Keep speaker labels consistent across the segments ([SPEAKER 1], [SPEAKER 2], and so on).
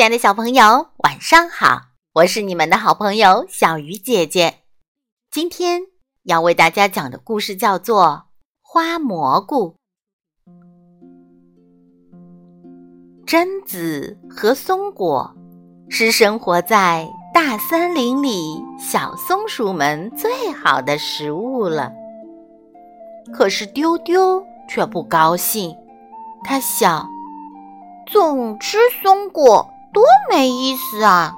[SPEAKER 1] 亲爱的小朋友，晚上好！我是你们的好朋友小鱼姐姐。今天要为大家讲的故事叫做《花蘑菇》。榛子和松果是生活在大森林里小松鼠们最好的食物了。可是丢丢却不高兴，他想。总吃松果多没意思啊！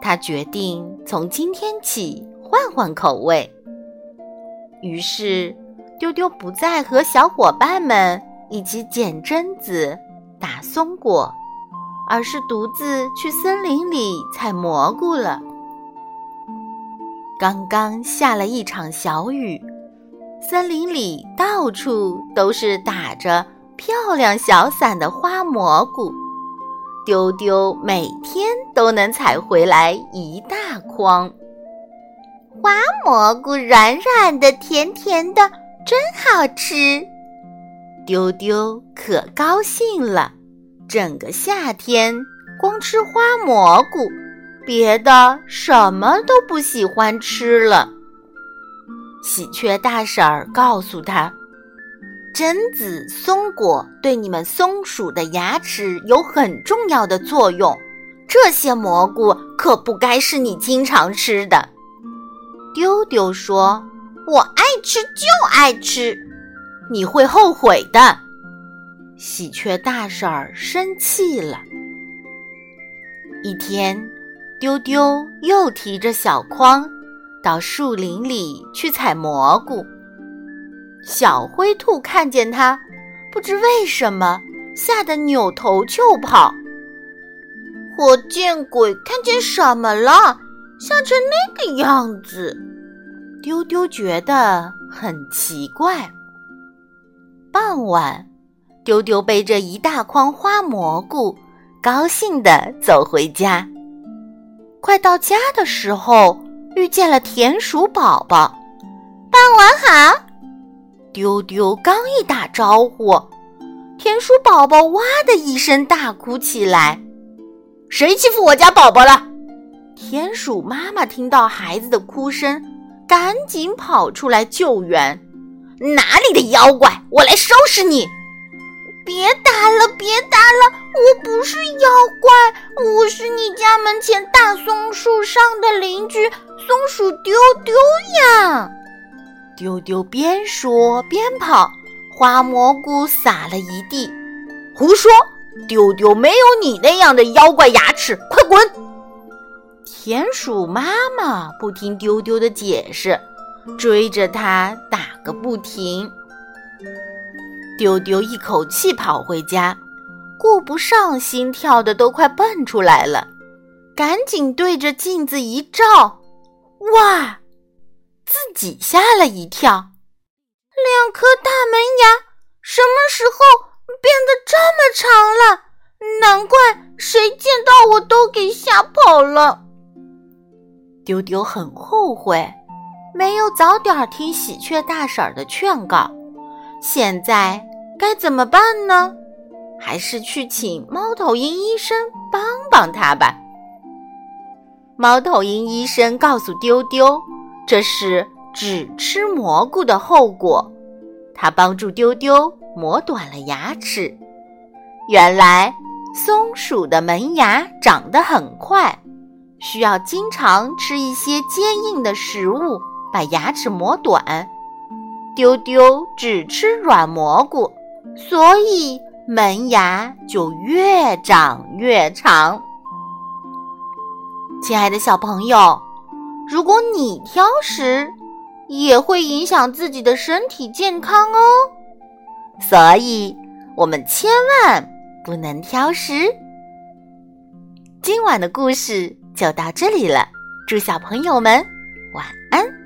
[SPEAKER 1] 他决定从今天起换换口味。于是，丢丢不再和小伙伴们一起捡榛子、打松果，而是独自去森林里采蘑菇了。刚刚下了一场小雨，森林里到处都是打着。漂亮小伞的花蘑菇，丢丢每天都能采回来一大筐。花蘑菇软软的、甜甜的，真好吃。丢丢可高兴了，整个夏天光吃花蘑菇，别的什么都不喜欢吃了。喜鹊大婶儿告诉他。榛子、松果对你们松鼠的牙齿有很重要的作用，这些蘑菇可不该是你经常吃的。丢丢说：“我爱吃就爱吃，你会后悔的。”喜鹊大婶儿生气了。一天，丢丢又提着小筐到树林里去采蘑菇。小灰兔看见它，不知为什么吓得扭头就跑。我见鬼，看见什么了？吓成那个样子！丢丢觉得很奇怪。傍晚，丢丢背着一大筐花蘑菇，高兴地走回家。快到家的时候，遇见了田鼠宝宝。傍晚好。丢丢刚一打招呼，田鼠宝宝哇的一声大哭起来：“谁欺负我家宝宝了？”田鼠妈妈听到孩子的哭声，赶紧跑出来救援：“哪里的妖怪，我来收拾你！”别打了，别打了，我不是妖怪，我是你家门前大松树上的邻居松鼠丢丢呀。丢丢边说边跑，花蘑菇撒了一地。胡说！丢丢没有你那样的妖怪牙齿，快滚！田鼠妈妈不听丢丢的解释，追着他打个不停。丢丢一口气跑回家，顾不上心跳的都快蹦出来了，赶紧对着镜子一照，哇！自己吓了一跳，两颗大门牙什么时候变得这么长了？难怪谁见到我都给吓跑了。丢丢很后悔，没有早点听喜鹊大婶儿的劝告。现在该怎么办呢？还是去请猫头鹰医生帮帮他吧。猫头鹰医生告诉丢丢。这是只吃蘑菇的后果。它帮助丢丢磨短了牙齿。原来松鼠的门牙长得很快，需要经常吃一些坚硬的食物把牙齿磨短。丢丢只吃软蘑菇，所以门牙就越长越长。亲爱的小朋友。如果你挑食，也会影响自己的身体健康哦。所以，我们千万不能挑食。今晚的故事就到这里了，祝小朋友们晚安。